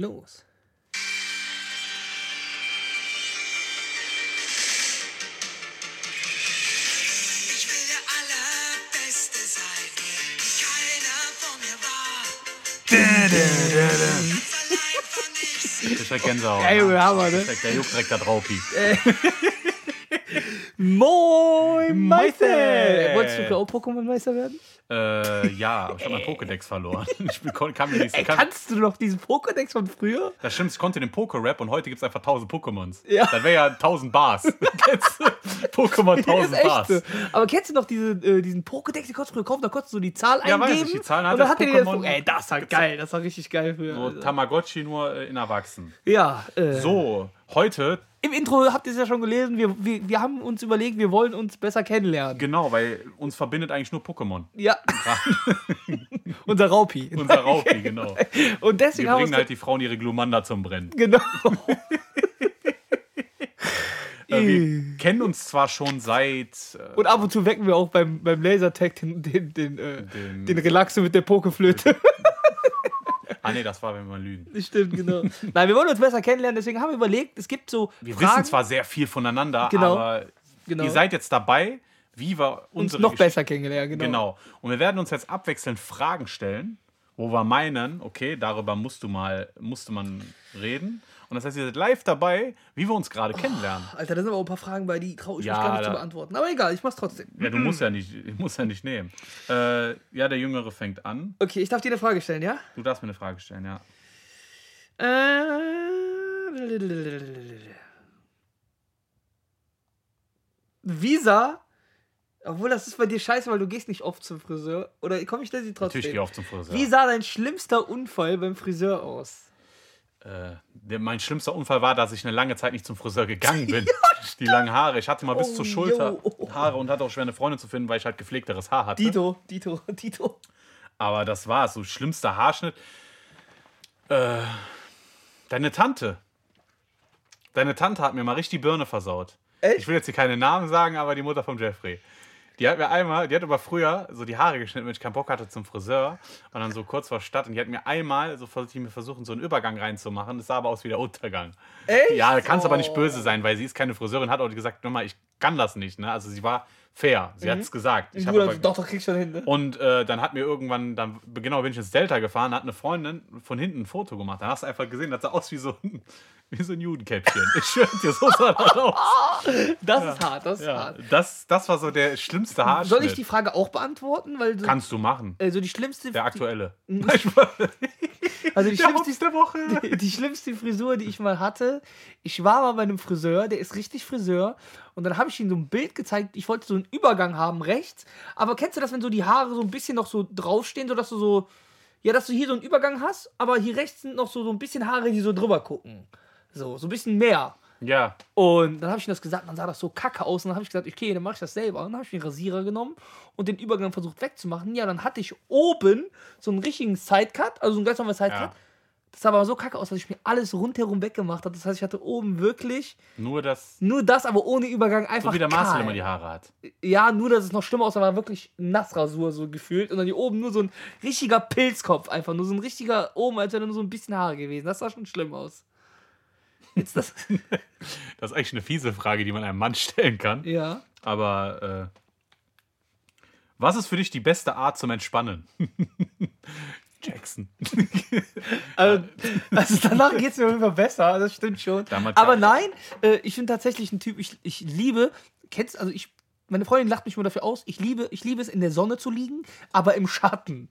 los. Ich will der Allerbeste sein, wie keiner vor mir war. Allein von nichts. Ich krieg Gänsehaut. Ey, Junge, Hammer, ne? Ich Der juckt direkt da drauf. Moin, Meister! Meister! Wolltest du auch Pokémon-Meister werden? Äh, ja, ich habe meinen Pokédex verloren. Ich kann mir nicht, Ey, kann, kannst du noch diesen Pokédex von früher? das stimmt, ich konnte den Poké-Rap und heute gibt es einfach 1000 Pokémons. Ja. Das wäre ja 1000 Bars. Kennst du? Pokémon 1000 ist Bars. Aber kennst du noch diese, äh, diesen Pokédex, den konntest du früher kaufen, da konntest du die Zahl Ja, weiß eingeben? ich, die Zahlen hat und dann das hat dir das Pokémon Ey, das war geil, das war richtig geil früher. So. Tamagotchi nur äh, in Erwachsen. Ja, äh, So, heute, im Intro habt ihr es ja schon gelesen, wir, wir, wir haben uns überlegt, wir wollen uns besser kennenlernen. genau, weil uns verbindet eigentlich nur Pokémon. Ja. Unser Raupi. Unser Raupi, genau. Und deswegen Wir bringen halt die Frauen ihre Glumanda zum Brennen. Genau. Äh, wir kennen uns zwar schon seit. Äh, Und ab und zu wecken wir auch beim, beim Lasertag den, den, den, äh, Den- den Relaxo mit der Pokeflöte. Ah, nee, das war, wenn wir lügen. Stimmt, genau. Nein, wir wollen uns besser kennenlernen, deswegen haben wir überlegt, es gibt so Wir Fragen, wissen zwar sehr viel voneinander, Genau. aber Genau. ihr seid jetzt dabei, wie wir uns unsere noch Gesch- besser kennenlernen. Genau. Genau. Und wir werden uns jetzt abwechselnd Fragen stellen, wo wir meinen, okay, darüber musst du mal, musste man reden. Und das heißt, ihr seid live dabei, wie wir uns gerade kennenlernen. Alter, da sind aber auch ein paar Fragen bei, die traue ich Ja, mich gar nicht zu da- beantworten. Aber egal, ich mach's trotzdem. Ja, du musst ja nicht, ich muss ja nicht nehmen. Äh, ja, der Jüngere fängt an. Okay, ich darf dir eine Frage stellen, ja? Du darfst mir eine Frage stellen, ja. Äh, Visa, obwohl das ist bei dir scheiße, weil du gehst nicht oft zum Friseur. Oder komm, ich stelle sie trotzdem. Natürlich gehe ich auch zum Friseur. Wie sah dein schlimmster Unfall beim Friseur aus? Äh, der, mein schlimmster Unfall war, dass ich eine lange Zeit nicht zum Friseur gegangen bin. Die langen Haare. Ich hatte mal bis Oh, zur Schulter yo. Haare und hatte auch schwer eine Freundin zu finden, weil ich halt gepflegteres Haar hatte. Dito, Dito, Dito. Aber das war so schlimmster Haarschnitt. Äh, deine Tante. Deine Tante hat mir mal richtig die Birne versaut. Echt? Ich will jetzt hier keine Namen sagen, aber die Mutter von Jeffrey. Die hat mir einmal, die hat aber früher so die Haare geschnitten, wenn ich keinen Bock hatte zum Friseur. Und dann so kurz vor Stadt. Und die hat mir einmal, so versucht, mir versuchen, so einen Übergang reinzumachen. Das sah aber aus wie der Untergang. Echt? Ja, kannst aber nicht Oh. böse sein, weil sie ist keine Friseurin, hat auch gesagt, nochmal, ich kann das nicht. Ne? Also sie war fair. Sie hat es gesagt. Ich hab Du, aber- doch, doch, kriegst schon hin, ne? und äh, dann hat mir irgendwann, dann genau bin ich ins Delta gefahren, hat eine Freundin von hinten ein Foto gemacht. Da hast du einfach gesehen, das sah aus wie so ein, wie so ein Judenkäppchen. Ich schwör dir, so sah das aus. Das ist hart, das ist Ja, hart. das, das war so der schlimmste Haarschnitt. Soll ich die Frage auch beantworten? Weil so, Kannst du machen. also die schlimmste, Der aktuelle. also die Der schlimmste, der Woche. die, die schlimmste Frisur, die ich mal hatte, ich war mal bei einem Friseur, der ist richtig Friseur. Und dann habe ich ihm so ein Bild gezeigt, ich wollte so einen Übergang haben rechts. Aber kennst du das, wenn so die Haare so ein bisschen noch so draufstehen, sodass du so, ja, dass du hier so einen Übergang hast, aber hier rechts sind noch so, so ein bisschen Haare, die so drüber gucken. So, so ein bisschen mehr. Ja, Und dann habe ich ihm das gesagt, dann sah das so kacke aus. Und dann habe ich gesagt, okay, dann mache ich das selber. Und dann habe ich den Rasierer genommen und den Übergang versucht wegzumachen. Ja, dann hatte ich oben so einen richtigen Sidecut, also so einen ganz normalen Sidecut. Ja. Das sah aber so kacke aus, dass ich mir alles rundherum weggemacht habe. Das heißt, ich hatte oben wirklich nur das, nur das, aber ohne Übergang einfach so wie der Marcel immer die Haare hat. Ja, nur, dass es noch schlimmer aussah, war wirklich Nassrasur so gefühlt. Und dann hier oben nur so ein richtiger Pilzkopf einfach. Nur so ein richtiger, oben, als wäre nur so ein bisschen Haare gewesen. Das sah schon schlimm aus. Jetzt das, Das ist eigentlich eine fiese Frage, die man einem Mann stellen kann. ja. Aber äh, was ist für dich die beste Art zum Entspannen? Jackson. Also, also danach geht es mir auf jeden Fall besser, das stimmt schon. Damals Aber ja. nein, äh, ich bin tatsächlich ein Typ, ich, ich liebe, kennst also ich, meine Freundin lacht mich immer dafür aus, ich liebe, ich liebe es in der Sonne zu liegen, aber im Schatten.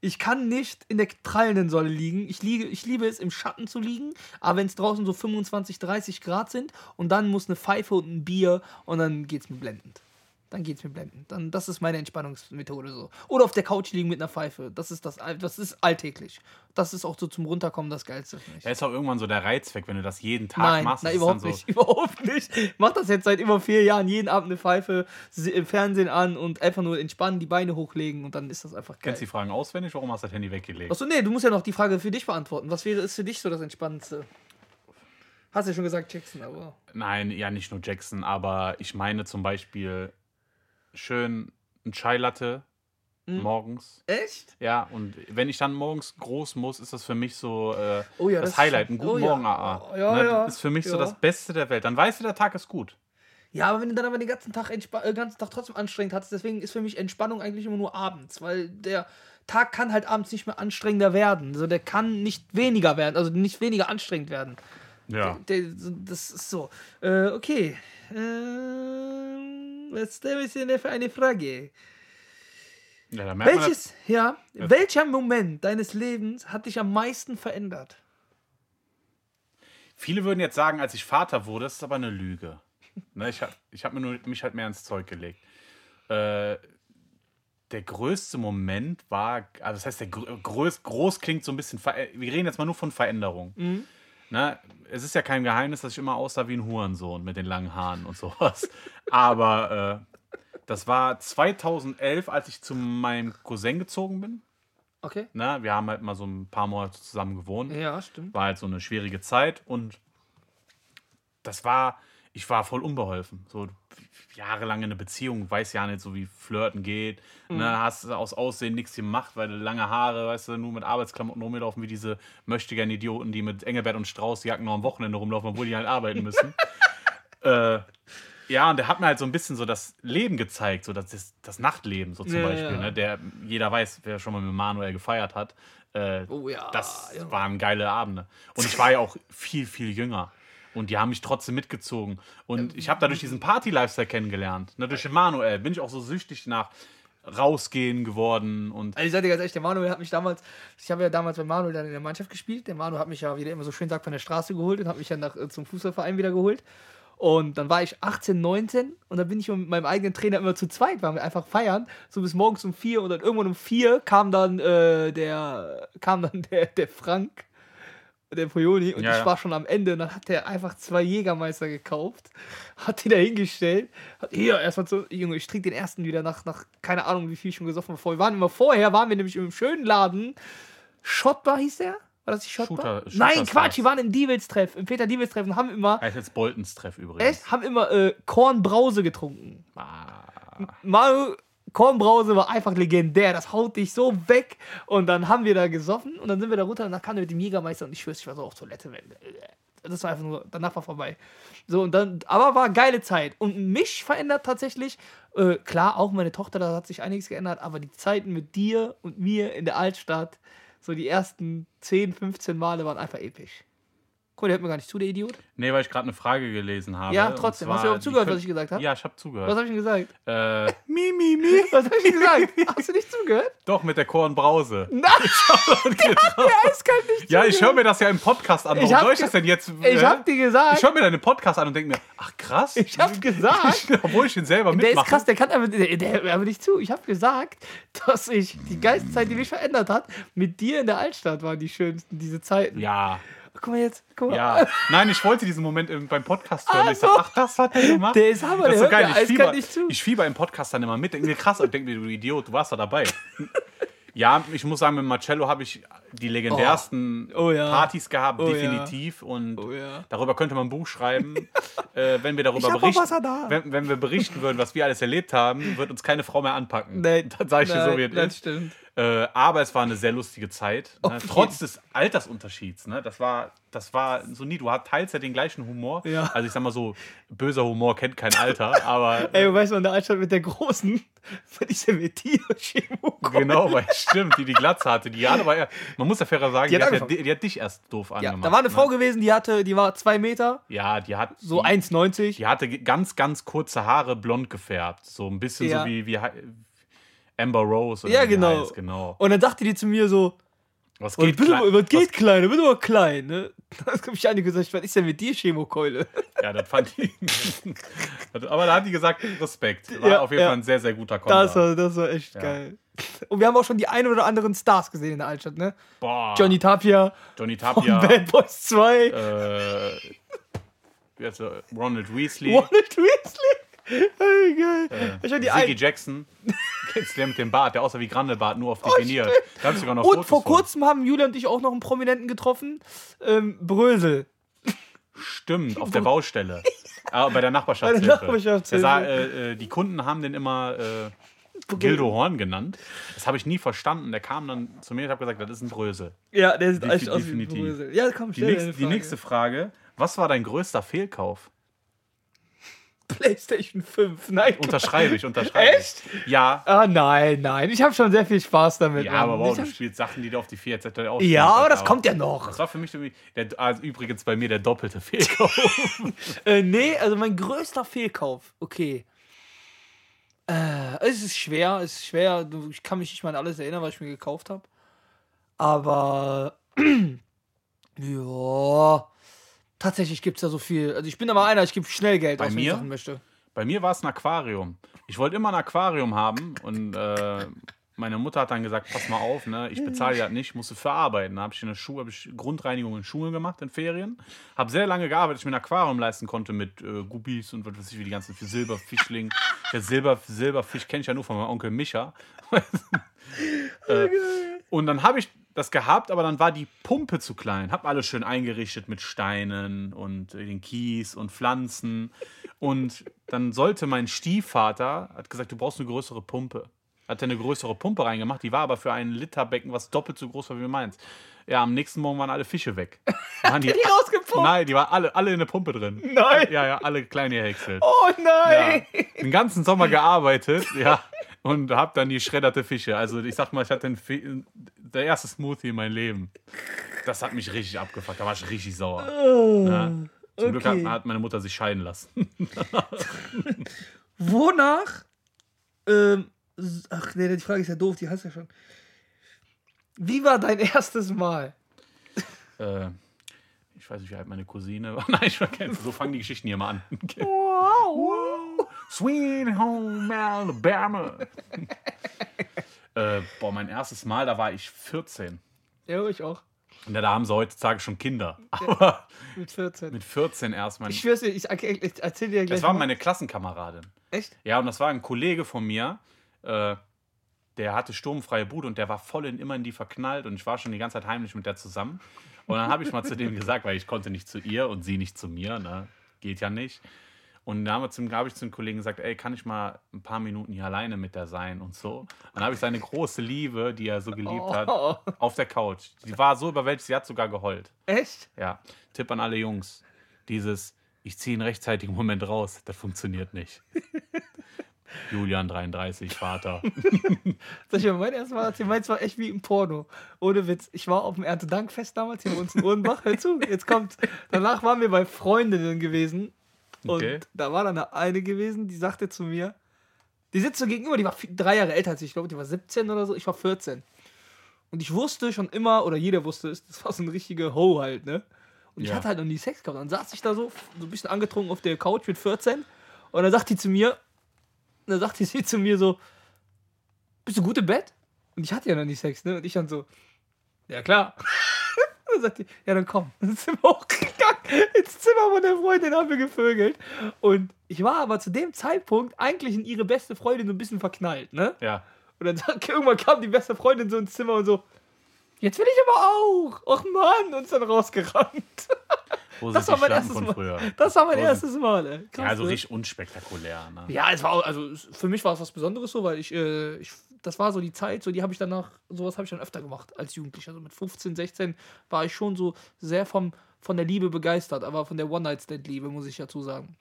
Ich kann nicht in der prallenden Sonne liegen. Ich, liege, ich liebe es, im Schatten zu liegen. Aber wenn es draußen so 25, 30 Grad sind und dann muss eine Pfeife und ein Bier und dann geht es mir blendend. Dann geht es mir blendend. Dann, das ist meine Entspannungsmethode so. Oder auf der Couch liegen mit einer Pfeife. Das ist, das, das ist alltäglich. Das ist auch so zum Runterkommen das Geilste. Da ist auch irgendwann so der Reiz weg, wenn du das jeden Tag Nein, machst. nein überhaupt so, nicht. Überhaupt nicht. Ich mach das jetzt seit über vier Jahren. Jeden Abend eine Pfeife, se- Fernsehen an und einfach nur entspannen, die Beine hochlegen und dann ist das einfach geil. Kennst die Fragen auswendig? Warum hast du das Handy weggelegt? Achso, nee, du musst ja noch die Frage für dich beantworten. Was wäre ist für dich so das Entspannendste? Hast ja schon gesagt, Jackson, aber. Nein, ja, nicht nur Jackson, aber ich meine zum Beispiel schön ein Chai Latte morgens. Echt? Ja, und wenn ich dann morgens groß muss, ist das für mich so äh, Oh ja, das, das Highlight, ein guten oh ja. Morgen AA. Oh, ja, ne? ja. Das ist für mich so das Beste der Welt. Dann weißt du, der Tag ist gut. Ja, aber wenn du dann aber den ganzen Tag, äh, ganzen Tag trotzdem anstrengend hast, deswegen ist für mich Entspannung eigentlich immer nur abends, weil der Tag kann halt abends nicht mehr anstrengender werden. Also der kann nicht weniger werden, also nicht weniger anstrengend werden. Ja. Der, das ist so. Äh, okay. Ähm, was ist denn für eine Frage? ja merkt man, Welches, ja, welcher Moment deines Lebens hat dich am meisten verändert? Viele würden jetzt sagen, als ich Vater wurde, das ist aber eine Lüge. Ne, ich habe ich hab mir nur, mich halt mehr ins Zeug gelegt. Äh, der größte Moment war, also das heißt, der grö groß, klingt so ein bisschen, wir reden jetzt mal nur von Veränderung. Ne, es ist ja kein Geheimnis, dass ich immer aussah wie ein Hurensohn mit den langen Haaren und sowas. Aber äh, das war 2011, als ich zu meinem Cousin gezogen bin. Okay. Ne, wir haben halt mal so ein paar Monate zusammen gewohnt Ja, stimmt. war halt so eine schwierige Zeit und das war, ich war voll unbeholfen. So jahrelang in einer Beziehung, weiß ja nicht so, wie Flirten geht. Ne, hast aus Aussehen nichts gemacht, weil du lange Haare, weißt du, nur mit Arbeitsklamotten rumlaufen, wie diese möchtegern Idioten, die mit Engelbert und Strauß Jacken nur am Wochenende rumlaufen, obwohl die halt arbeiten müssen. äh, ja, und der hat mir halt so ein bisschen so das Leben gezeigt, so das, das, das Nachtleben so zum Ja, Beispiel. ja. Ne? Der, jeder weiß, wer schon mal mit Manuel gefeiert hat. Äh, Oh ja, das ja. waren geile Abende. Und ich war ja auch viel, viel jünger. Und die haben mich trotzdem mitgezogen. Und ich habe dadurch diesen Party-Lifestyle kennengelernt. Ne, durch den Manuel bin ich auch so süchtig nach rausgehen geworden. Und Also ich sag dir ganz ehrlich, der Manuel hat mich damals, ich habe ja damals mit Manuel dann in der Mannschaft gespielt. Der Manuel hat mich ja, wie der immer so schön sagt, von der Straße geholt und hat mich ja nach, äh, zum Fußballverein wieder geholt. Und dann war ich 18, 19 und dann bin ich mit meinem eigenen Trainer immer zu zweit, waren wir einfach feiern, so bis morgens um vier und dann irgendwann um vier kam dann äh, der, kam dann der, der Frank, der Pojoni und Ja, ich war schon am Ende und dann hat der einfach zwei Jägermeister gekauft, hat die da hingestellt, hat hier erstmal so, Junge, ich trinke den ersten wieder nach, nach keine Ahnung, wie viel ich schon gesoffen habe. Wir waren immer vorher, waren wir nämlich im schönen Laden, Schottbar hieß der? War das die Schottbar? Shooter- Nein, Shooter Quatsch, Stars. wir waren im Diewels-Treff, im Peter Diewels-Treff und haben immer, heißt jetzt Boltons Treff übrigens. echt, haben immer äh, Kornbrause getrunken. Ah, Manu, Kornbrause war einfach legendär. Das haut dich so weg. Und dann haben wir da gesoffen und dann sind wir da runter und dann kam der mit dem Jägermeister und ich schwör's, ich war so auf Toilette. Das war einfach nur, danach war vorbei. So, und dann, aber war geile Zeit. Und mich verändert tatsächlich, äh, klar, auch meine Tochter, da hat sich einiges geändert, aber die Zeiten mit dir und mir in der Altstadt, so die ersten 10, 15 Male waren einfach episch. Guck mal, der hört mir gar nicht zu, der Idiot. nee, weil ich gerade eine Frage gelesen habe. Ja, trotzdem. zwar, Hast du überhaupt zugehört, was ich gesagt habe? Ja, ich habe Was zugehört. habe ich denn gesagt? Äh, mi, mi, mi. Was habe ich denn gesagt? Hast du nicht zugehört? Doch, mit der Kornbrause. Nein! Der eiskalt nicht Ja, ich höre mir das ja im Podcast an. Ich Warum soll ich das denn jetzt? Ich äh? hab dir gesagt, Ich höre mir deinen Podcast an und denke mir, ach krass. Ich hab gesagt- Obwohl ich den selber der ist mitmache. krass, der kann aber, der, der hört aber nicht zu. Ich habe gesagt, dass ich die geilste Zeit, die mich verändert hat, mit dir in der Altstadt waren die schönsten, diese Zeiten. Ja, Guck mal jetzt, guck mal. ja. Nein, ich wollte diesen Moment im- beim Podcast hören. Ach Ich sag, so. ach, das hat der gemacht. Der ist Hammer, das ist so geil. Ich fieber, ich fieber im Podcast dann immer mit. Denke mir krass und denke mir, du Idiot, du warst da dabei. Ja, ich muss sagen, mit Marcello habe ich die legendärsten Oh. Oh ja. Partys gehabt, Oh ja. definitiv. Und Oh ja. darüber könnte man ein Buch schreiben. äh, wenn wir darüber berichten. Wenn, wenn wir berichten würden, was wir alles erlebt haben, wird uns keine Frau mehr anpacken. Nein, das sage ich dir so, nein, wie es das ist. stimmt. Äh, aber es war eine sehr lustige Zeit. Ne? Trotz des Altersunterschieds. Ne? Das, war, das war so nie. Du hast teils ja den gleichen Humor. Ja. Also ich sag mal so, böser Humor kennt kein Alter, aber Ey, du weißt in der Altstadt mit der Großen, wenn ich sie mit dir genau, weil stimmt, die die Glatze hatte. Die hat aber, eher- man muss ja fairer sagen, Die die, hat ja, die, die hat dich erst doof Ja, angemacht. da war eine Frau ne? gewesen, die hatte, die war zwei Meter, Ja, die hat so die, 1,90. Die hatte ganz, ganz kurze Haare blond gefärbt. So ein bisschen Ja. so wie, wie Amber Rose. Oder Ja, genau. Heißt, genau. Und dann dachte die zu mir so, Was was, geht, klein- du, was geht klein, du bist aber klein, ne? Da hab ich einige gesagt, was ist denn mit dir, Chemokeule? Ja, das fand ich. Aber da hat die gesagt, Respekt. War Ja, auf jeden ja. Fall ein sehr, sehr guter Konter. Das war, das war echt Ja. geil. Und wir haben auch schon die ein oder anderen Stars gesehen in der Altstadt, ne? Boah. Johnny Tapia Johnny Tapia. Bad Boys 2, äh, wie heißt er? Ronald Weasley. Ronald Weasley. Hey, geil. Äh, ich die Ziggy ein Jackson. Kennst der mit dem Bart, der aussah wie Grandelbart, nur auf Oh, definiert. da hab ich sogar noch und Fotos vor von. kurzem haben Julia und ich auch noch einen Prominenten getroffen. Ähm, Brösel. Stimmt, auf der Baustelle. Ah, bei der Bei Nachbarschaftshilfe. der Nachbarschaftshilfe. Der sah, äh, äh, die Kunden haben den immer äh, Gildo Horn genannt. Das habe ich nie verstanden. Der kam dann zu mir und habe gesagt, das ist ein Brösel. Ja, der sieht echt aus wie ein definitiv. Brösel. Ja, komm, Die eine die nächste Frage. Was war dein größter Fehlkauf? PlayStation 5. Nein. Unterschreibe ich, unterschreibe Echt? ich. Ja. Ah, nein, nein. Ich habe schon sehr viel Spaß damit. Ja, Mann. aber wow, Ich du spielst Sachen, die du auf die 4 Z auch ja, aber das kommt ja noch. Das war für mich der, also übrigens bei mir der doppelte Fehlkauf. Äh, nee, also mein größter Fehlkauf. Okay. Äh, es ist schwer, es ist schwer. Ich kann mich nicht mal an alles erinnern, was ich mir gekauft habe. Aber ja, tatsächlich gibt es da so viel. Also ich bin aber einer, ich gebe schnell Geld Bei aus, wenn ich mir? Sachen möchte. Bei mir war es ein Aquarium. Ich wollte immer ein Aquarium haben und äh, meine Mutter hat dann gesagt, pass mal auf, ne, ich bezahle das nicht, musst du für arbeiten. Da habe ich in der Schule hab ich Grundreinigung in Schulen gemacht in Ferien. Habe sehr lange gearbeitet, dass ich mir ein Aquarium leisten konnte mit äh, Guppies und was weiß ich, wie die ganzen für Silberfischling. Der Silber, Silberfisch kenne ich ja nur von meinem Onkel Micha. äh, und dann habe ich das gehabt, aber dann war die Pumpe zu klein. Hab alles schön eingerichtet mit Steinen und äh, den Kies und Pflanzen. Und dann sollte mein Stiefvater, hat gesagt, du brauchst eine größere Pumpe. Hat er eine größere Pumpe reingemacht, die war aber für ein Literbecken, was doppelt so groß war wie meins. Ja, am nächsten Morgen waren alle Fische weg. Waren die, Die rausgepumpt? Nein, die waren alle, alle in der Pumpe drin. Nein. Ja, ja, alle klein gehäckselt. Oh nein! Ja, den ganzen Sommer gearbeitet, ja, und hab dann die schredderte Fische. Also ich sag mal, ich hatte den der erste Smoothie in meinem Leben. Das hat mich richtig abgefuckt, da war ich richtig sauer. Ja. Zum Glück hat, okay. hat meine Mutter sich scheiden lassen. Wonach? Ähm, ach nee, die Frage ist ja doof, die hast du ja schon. Wie war dein erstes Mal? äh, ich weiß nicht, wie alt meine Cousine war. Nein, ich vergesse. So fangen die Geschichten hier mal an. Wow. Sweet Home Alabama. äh, boah, mein erstes Mal, da war ich 14. Ja, ich auch. Und da haben sie heutzutage schon Kinder. Aber Mit 14. mit 14 erst mein. Ich schwör's dir, ich, ich erzähl dir gleich. Das war meine Klassenkameradin. Echt? Ja, und das war ein Kollege von mir, äh, der hatte sturmfreie Bude und der war voll in, immer in die verknallt und ich war schon die ganze Zeit heimlich mit der zusammen. Und dann habe ich mal zu dem gesagt, weil ich konnte nicht zu ihr und sie nicht zu mir, ne? geht ja nicht. Und dann habe hab ich zum Kollegen gesagt, ey, kann ich mal ein paar Minuten hier alleine mit der sein und so. Dann habe ich seine große Liebe, die er so geliebt hat, Oh. auf der Couch. Die war so überwältigt, sie hat sogar geheult. Echt? Ja, Tipp an alle Jungs. Dieses, ich ziehe einen rechtzeitigen Moment raus, das funktioniert nicht. Julian 33, Vater. Soll ich mal mein erstes Mal erzählen? Meins war echt wie im Porno. Ohne Witz. Ich war auf dem Erntedankfest damals hier bei uns in Uhrenbach. Hör zu, jetzt kommt. Danach waren wir bei Freundinnen gewesen. Und Okay. da war dann eine gewesen, die sagte zu mir, die sitzt so gegenüber, die war drei Jahre älter als ich, ich glaube, die war 17 oder so, ich war 14. Und ich wusste schon immer, oder jeder wusste es, das war so eine richtige Ho halt, ne? Und ich Ja. hatte halt noch nie Sex gehabt. Dann saß ich da so, so ein bisschen angetrunken auf der Couch mit 14. Und dann sagt die zu mir, dann sagt die sie zu mir so, bist du gut im Bett? Und ich hatte ja noch nie Sex, ne? Und ich dann so, ja klar. dann sagt die, ja dann komm. Dann sind wir hochgegangen ins Zimmer von der Freundin, haben wir gevögelt. Und ich war aber zu dem Zeitpunkt eigentlich in ihre beste Freundin so ein bisschen verknallt, ne? Ja. Und dann sagt, irgendwann kam die beste Freundin so ins Zimmer und so, jetzt will ich aber auch. Och Mann, und ist dann rausgerannt. Das war mein erstes Mal. Das war mein sind- erstes Mal, ey. Krass, Ja, also ne? richtig unspektakulär. Ne? Ja, es war also für mich war es was Besonderes so, weil ich, äh, ich das war so die Zeit, so die habe ich danach, sowas habe ich dann öfter gemacht als Jugendlicher. Also mit 15, 16 war ich schon so sehr vom, von der Liebe begeistert, aber von der One-Night-Stand-Liebe, muss ich dazu sagen.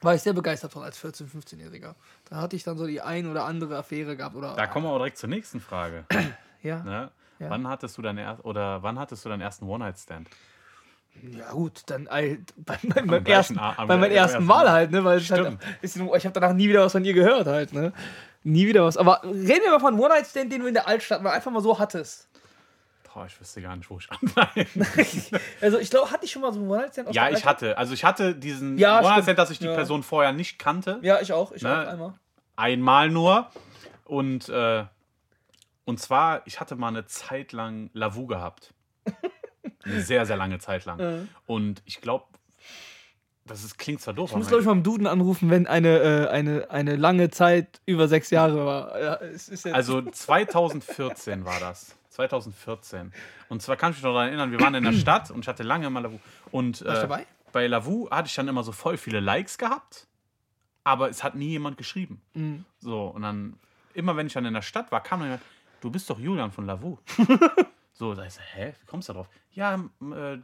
War ich sehr begeistert von als 14-, 15-Jähriger. Da hatte ich dann so die ein oder andere Affäre gehabt. Oder, Da kommen wir auch direkt zur nächsten Frage. ja. Ne? Ja. Wann hattest du deinen er oder wann hattest du deinen ersten One-Night-Stand? Ja gut, dann halt bei, bei, meinem gleichen ersten, A- bei meinem ersten Mal halt, ne? Weil es halt, Stimmt. ist, ich habe danach nie wieder was von ihr gehört halt, ne? Nie wieder was. Aber reden wir mal von One-Night-Stand, den du in der Altstadt mal einfach mal so hattest. Boah, ich wüsste gar nicht, wo ich anfange. Also ich glaube, hatte ich schon mal so einen One-Night-Stand Ja, ich hatte, also ich hatte diesen Ja, One-Night-Stand, dass ich die Ja. Person vorher nicht kannte. Ja, ich auch. Ich Ne? auch einmal. Einmal nur. Und, äh, und zwar, ich hatte mal eine Zeit lang Lavu gehabt. Eine sehr, sehr lange Zeit lang. Ja. Und ich glaube, das ist, klingt zwar doof, Ich muss, glaube ich, mal im Duden anrufen, wenn eine, äh, eine, eine lange Zeit über sechs Jahre war. Ja, es ist jetzt Also 2014 war das. 2014. Und zwar kann ich mich noch daran erinnern, wir waren in der Stadt und ich hatte lange mal Lavu. Und Warst du äh, dabei? bei Lavu hatte ich dann immer so voll viele Likes gehabt, aber es hat nie jemand geschrieben. Mhm. So, und dann immer wenn ich dann in der Stadt war, kam dann jemand, du bist doch Julian von Lavu. so, da ist hä, wie kommst du da drauf? Ja, äh,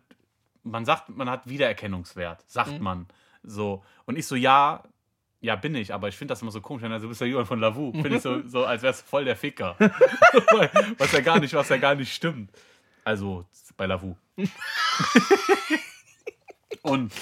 man sagt, man hat Wiedererkennungswert, sagt Mhm. man. So. Und ich so, ja, ja, bin ich, aber ich finde das immer so komisch, wenn er so, du bist der Julian von Lavu. Finde ich so, so, als wärst du voll der Ficker. was ja gar nicht, was ja gar nicht stimmt. Also bei Lavu. und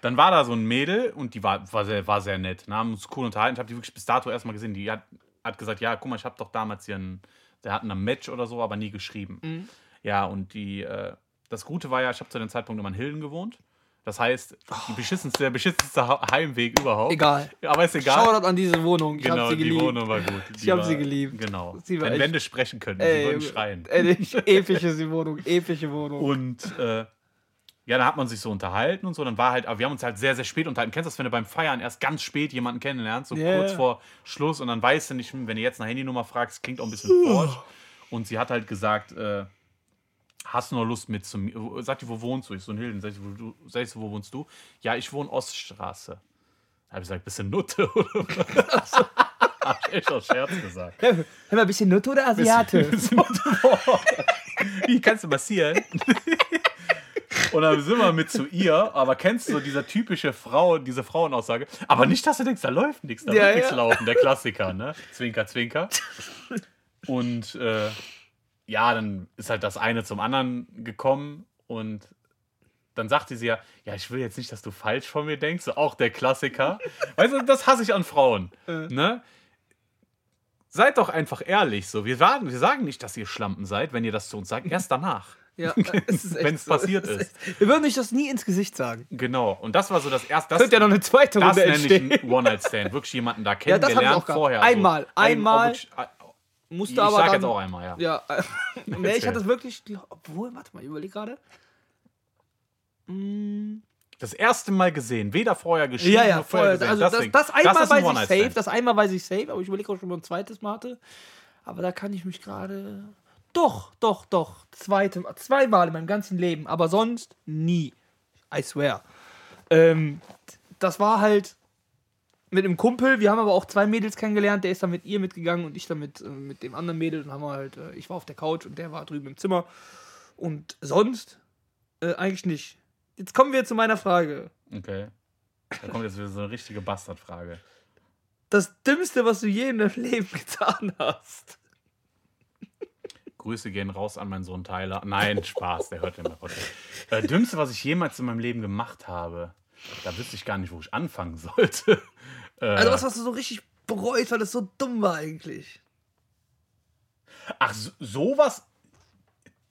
dann war da so ein Mädel und die war, war, sehr, war sehr nett. Ne? Haben uns cool unterhalten. Ich habe die wirklich bis dato erstmal gesehen. Die hat, hat gesagt, ja, guck mal, ich habe doch damals hier ein, der hatten ein Match oder so, aber nie geschrieben. Ja, und die, äh, das Gute war ja, ich habe zu dem Zeitpunkt immer in Hilden gewohnt. Das heißt, die beschissenste, der beschissenste Heimweg überhaupt. Egal. Aber ist egal. Shoutout an diese Wohnung. Ich genau, sie die geliebt. Wohnung war gut. Ich Die hab war- sie geliebt. Genau. Sie Wenn echt- Wände sprechen können, sie Ey, würden schreien. Ehrlich, epische Wohnung, epische Wohnung. Und äh, ja, da hat man sich so unterhalten und so. Dann war halt, aber wir haben uns halt sehr, sehr spät unterhalten. Kennst du das, wenn du beim Feiern erst ganz spät jemanden kennenlernst, so Ja, kurz vor Schluss und dann weißt du nicht, wenn du jetzt eine Handynummer fragst, klingt auch ein bisschen forsch. Und sie hat halt gesagt, äh, hast du noch Lust mit zu mir? Sagt die, wo wohnst du? Ich so in Hilden. Sag wo, du, sag wo wohnst du? Ja, ich wohne Oststraße. Da habe ich gesagt, bist du Nutte oder was? Hab ich echt aus Scherz gesagt. Hör mal, ein bisschen Nutte oder Asiate? Bisschen Nutte. Wie kannst du massieren? Und dann sind wir mit zu ihr, aber kennst du so diese typische Frau, diese Frauenaussage? Aber nicht, dass du denkst, da läuft nichts, da Ja, wird nichts ja. laufen, der Klassiker, ne? Zwinker, zwinker. Und äh, ja, dann ist halt das eine zum anderen gekommen und dann sagte sie ja, ja, ich will jetzt nicht, dass du falsch von mir denkst, so auch der Klassiker. Weißt du, das hasse ich an Frauen. Ne? Seid doch einfach ehrlich so. Wir sagen, wir sagen nicht, dass ihr Schlampen seid, wenn ihr das zu uns sagt. Erst danach. Ja, es Wenn's so. passiert Es ist. Wir würden euch das nie ins Gesicht sagen. Genau. Und das war so das erste. Das, Könnte ja noch eine zweite das Runde nenne ich ein One-Night-Stand. Wirklich jemanden da Ja, das ich kennengelernt auch vorher. Einmal, so. Ein- einmal. wirklich- Ich Musste aber sag dann, jetzt auch einmal, ja. Ja, äh, nee, ich hatte es wirklich, obwohl, warte mal, ich überlege gerade. Mm, Das erste Mal gesehen. Weder vorher geschrieben Ja, ja, noch vorher gesehen. Also das, das einmal ein weiß ich One-Night-Stand. safe, das einmal weiß ich safe, aber ich überlege auch schon, ob ich ein zweites Mal hatte. Aber da kann ich mich gerade. Doch, doch, doch. Zweite, zweimal in meinem ganzen Leben, aber sonst nie. I swear. Ähm, das war halt mit einem Kumpel. Wir haben aber auch zwei Mädels kennengelernt. Der ist dann mit ihr mitgegangen und ich dann mit, äh, mit dem anderen Mädel. Und haben wir halt, äh, ich war auf der Couch und der war drüben im Zimmer. Und sonst äh, eigentlich nicht. Jetzt kommen wir zu meiner Frage. Okay. Da kommt jetzt wieder so eine richtige Bastardfrage. Das Dümmste, was du je in deinem Leben getan hast. Grüße gehen raus an meinen Sohn Tyler. Nein, Spaß, der hört den mal. Äh, Dümmste, was ich jemals in meinem Leben gemacht habe, da wüsste ich gar nicht, wo ich anfangen sollte. Äh, Also was, was du so richtig bereut, weil das so dumm war eigentlich. ach, so, sowas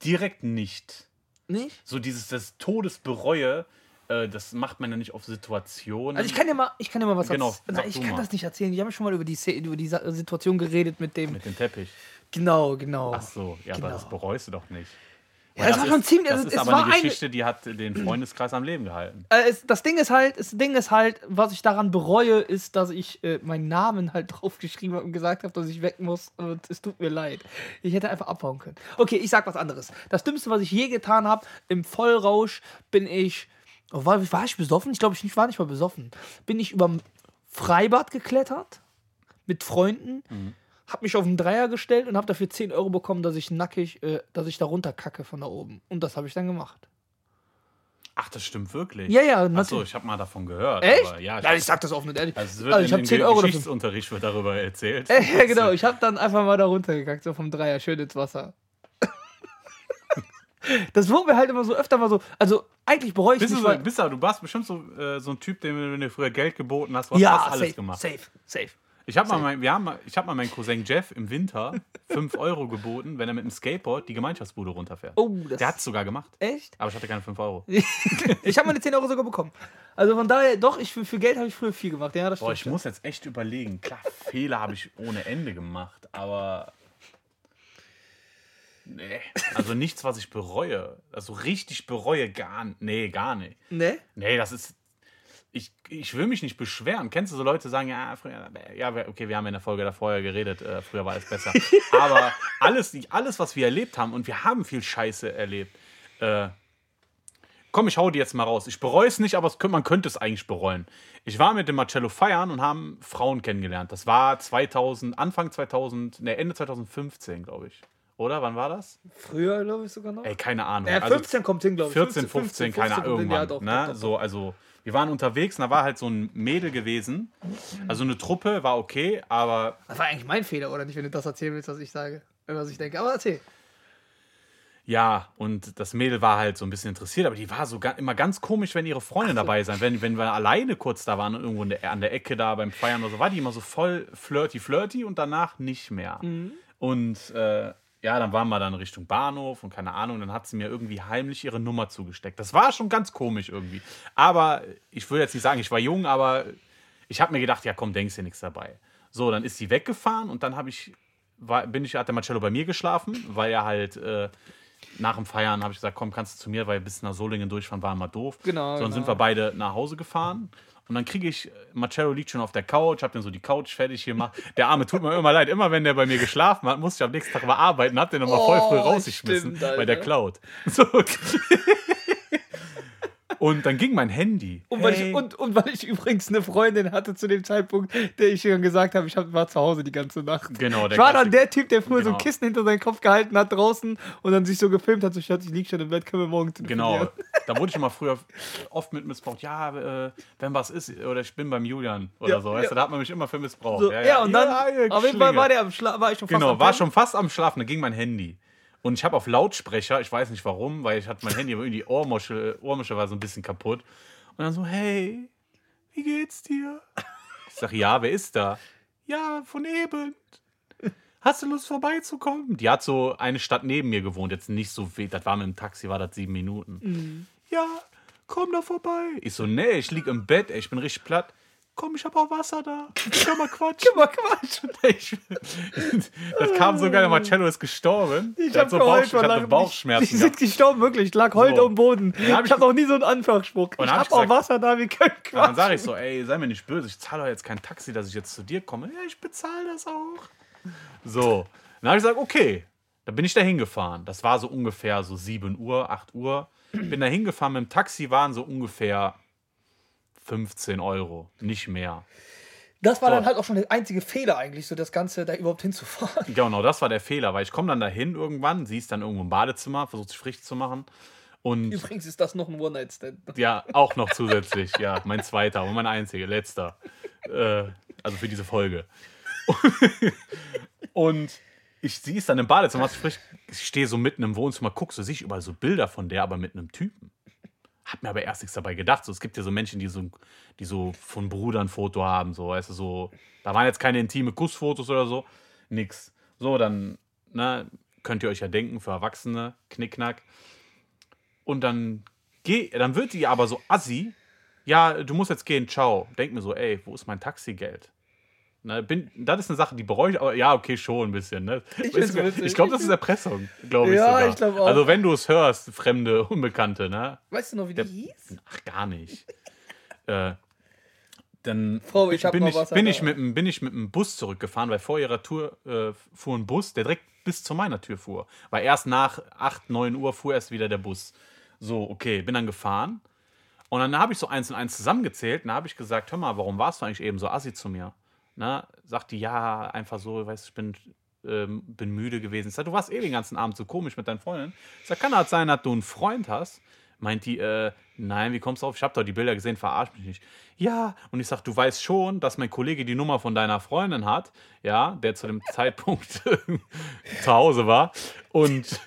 direkt nicht. Nicht? So dieses das Todesbereue, äh, das macht man ja nicht auf Situationen. Also ich kann dir mal, ich kann dir mal was Genau, Nein, ich kann mal. das nicht erzählen. Wir haben schon mal über die, über die Sa- Situation geredet mit dem. Mit dem Teppich. Genau, genau. Ach so, ja, Genau. aber das bereust du doch nicht. Ja, das war schon ziemlich- Das also ist es aber war eine eine- Geschichte, die hat den Freundeskreis am Leben gehalten. Äh, es, das Ding ist halt, das Ding ist halt, was ich daran bereue, ist, dass ich äh, meinen Namen halt draufgeschrieben habe und gesagt habe, dass ich weg muss. Und es tut mir leid. Ich hätte einfach abhauen können. Okay, ich sag was anderes. Das Dümmste, was ich je getan habe, im Vollrausch bin ich. War, war ich besoffen? Ich glaube, ich war nicht mal besoffen. Bin ich überm Freibad geklettert mit Freunden, hab mich auf einen Dreier gestellt und hab dafür 10 Euro bekommen, dass ich nackig, äh, dass ich da runterkacke von da oben. Und das habe ich dann gemacht. Ach, das stimmt wirklich. Ja, ja, Achso, ich habe mal davon gehört. Echt? Aber ja, ich, ja, ich sag das offen und ehrlich. also Also ich habe in 10 Euro. Geschichtsunterricht wird darüber erzählt. Äh, ja, genau. Ich habe dann einfach mal da runtergekackt, so vom Dreier, schön ins Wasser. Das wurde mir halt immer so öfter mal so. Also, eigentlich bereue ich Bist du, nicht, so, weil. bist du, du warst bestimmt so, äh, so ein Typ, dem du dir früher Geld geboten hast, du hast ja, fast alles safe, gemacht. safe, safe. Ich habe mal, mein, wir haben mal, ich hab mal meinen Cousin Jeff im Winter 5 Euro geboten, wenn er mit dem Skateboard die Gemeinschaftsbude runterfährt. Oh, das Der hat es sogar gemacht. Echt? Aber ich hatte keine 5 Euro. Ich habe meine 10 Euro sogar bekommen. Also von daher, doch, ich, für, für Geld habe ich früher viel gemacht. Ja, das Boah, stimmt. ich muss jetzt echt überlegen. Klar, Fehler habe ich ohne Ende gemacht, aber. Nee. Also nichts, was ich bereue. Also richtig bereue, gar Nee, gar nicht. ne? Nee, das ist. Ich, ich will mich nicht beschweren. Kennst du so Leute, die sagen, ja, früher, ja, okay, wir haben in der Folge davor ja geredet, äh, früher war alles besser. Aber alles, alles, was wir erlebt haben, und wir haben viel Scheiße erlebt, äh, komm, ich hau die jetzt mal raus. Ich bereue es nicht, aber es, man könnte es eigentlich bereuen. Ich war mit dem Marcello feiern und haben Frauen kennengelernt. Das war 2000, Anfang 2000, ne, Ende 2015, glaube ich. Oder? Wann war das? Früher, glaube ich, sogar noch. Ey, keine Ahnung. Ja, Also 15 kommt hin, glaube ich. 14, 15, keine Ahnung, hin, ja, irgendwann. doch, ne? doch, doch, So, also, wir waren unterwegs und da war halt so ein Mädel gewesen. Also eine Truppe war okay, aber Das war eigentlich mein Fehler, oder nicht, wenn du das erzählen willst, was ich sage. äh, Was ich denke. Aber erzähl. ja, und das Mädel war halt so ein bisschen interessiert, aber die war so immer ganz komisch, wenn ihre Freundin dabei sein. Wenn, wenn wir alleine kurz da waren, irgendwo in der, an der Ecke da beim Feiern oder so, war die immer so voll flirty, flirty und danach nicht mehr. Und äh, ja, dann waren wir dann Richtung Bahnhof und keine Ahnung, dann hat sie mir irgendwie heimlich ihre Nummer zugesteckt. Das war schon ganz komisch irgendwie. Aber ich würde jetzt nicht sagen, ich war jung, aber ich habe mir gedacht, ja komm, denkst dir nichts dabei. So, dann ist sie weggefahren und dann habe ich, war, bin ich, hat der Marcello bei mir geschlafen, weil er halt äh, nach dem Feiern habe ich gesagt, komm, kannst du zu mir, weil bis nach Solingen durchfahren war immer doof. Genau, So, dann genau. sind wir beide nach Hause gefahren. Und dann kriege ich, Marcello liegt schon auf der Couch, hab dann so die Couch fertig gemacht. Der Arme tut mir immer leid. Immer wenn der bei mir geschlafen hat, musste ich am nächsten Tag mal arbeiten, hab den nochmal voll früh Oh, rausgeschmissen, stimmt, weil der klaut. So. Und dann ging mein Handy. Und weil, Hey. ich, und, und weil ich übrigens eine Freundin hatte zu dem Zeitpunkt, der ich schon gesagt habe, ich war zu Hause die ganze Nacht. Genau, der ich war dann der Typ, der früher so ein Genau. Kissen hinter seinen Kopf gehalten hat draußen und dann sich so gefilmt hat, so ich lieg schon im Bett, können wir morgen Genau, telefonieren. Da wurde ich immer früher oft mit missbraucht. Ja, äh, wenn was ist, oder ich bin beim Julian oder Ja, so. Weißt ja. du, da hat man mich immer für missbraucht. So, ja, und dann, auf jeden Fall war der am Schla war ich schon fast Genau, am war schon fast am Schlafen, da ging mein Handy. Und ich habe auf Lautsprecher, ich weiß nicht warum, weil ich hatte mein Handy, aber irgendwie die Ohrmuschel, Ohrmuschel war so ein bisschen kaputt. Und dann so, hey, wie geht's dir? Ich sag, ja, wer ist da? Ja, von eben. Hast du Lust vorbeizukommen? Die hat so eine Stadt neben mir gewohnt, jetzt nicht so viel, das war mit dem Taxi, war das sieben Minuten. Ja, komm da vorbei. Ich so, nee, ich lieg im Bett, ey, ich bin richtig platt. Komm, ich hab auch Wasser da. Können wir quatschen? Immer Quatsch. Ich, das kam so geil, der Marcello ist gestorben. Ich hab hat so geheult Bauch, vor ich hatte. Bauchschmerzen. Die sind gestorben, wirklich. Ich lag heute So. am Boden. hab ich ich habe noch nie so einen Anfangsspruch. Ich hab hab ich auch Wasser da, wir können Und dann quatschen. sage ich so, ey, sei mir nicht böse, ich zahle doch jetzt kein Taxi, dass ich jetzt zu dir komme. Ja, ich bezahle das auch. So, dann habe ich gesagt, okay. Dann bin ich da hingefahren. Das war so ungefähr so 7 Uhr, 8 Uhr. Bin da hingefahren, mit dem Taxi waren so ungefähr 15 Euro, nicht mehr. Das war So. dann halt auch schon der einzige Fehler eigentlich, so das Ganze da überhaupt hinzufahren. Genau, das war der Fehler, weil ich komme dann dahin irgendwann, sie ist dann irgendwo im Badezimmer, versucht sich frisch zu machen. Und Übrigens ist das noch ein One-Night-Stand. Ja, auch noch zusätzlich. Ja, mein zweiter und mein einziger, letzter. Äh, also für diese Folge. Und ich, sie ist dann im Badezimmer, sich frisch. Ich stehe so mitten im Wohnzimmer, guck so, sehe ich überall so Bilder von der, aber mit einem Typen. Hab mir aber erst nichts dabei gedacht. So, es gibt ja so Menschen, die so, die so von Bruder ein Foto haben, so, weißt du, so. Da waren jetzt keine intime Kussfotos oder so. Nix. So, dann, ne, könnt ihr euch ja denken, für Erwachsene, Knickknack. Und dann geh, dann wird die aber so assi. Ja, du musst jetzt gehen, ciao. Denk mir so, ey, wo ist mein Taxigeld? Ne, bin, das ist eine Sache, die bereue ich, aber ja, okay, schon ein bisschen. Ne? Ich, ich glaube, das ist Erpressung, glaube ich Ja, sogar. ich glaub auch. Also wenn du es hörst, Fremde, Unbekannte, ne? Weißt du noch, wie die hieß? Ach, gar nicht. äh, dann Frau, ich bin, ich, bin, ich mit, dem- bin ich mit dem Bus zurückgefahren, weil vor ihrer Tour äh, fuhr ein Bus, der direkt bis zu meiner Tür fuhr. Weil erst nach 8, 9 Uhr fuhr erst wieder der Bus. So, okay, bin dann gefahren. Und dann habe ich so eins und eins zusammengezählt. Und da habe ich gesagt, hör mal, warum warst du eigentlich eben so assi zu mir? Na, sagt die, ja, einfach so, weißt du, ich bin, ähm, bin müde gewesen. Sag, du warst eh den ganzen Abend so komisch mit deinen Freundinnen. Ich sag, kann das sein, dass du einen Freund hast? Meint die, äh, nein, wie kommst du auf? Ich habe doch die Bilder gesehen, verarsch mich nicht. Ja, und ich sag, du weißt schon, dass mein Kollege die Nummer von deiner Freundin hat, ja, der zu dem Zeitpunkt zu Hause war. Und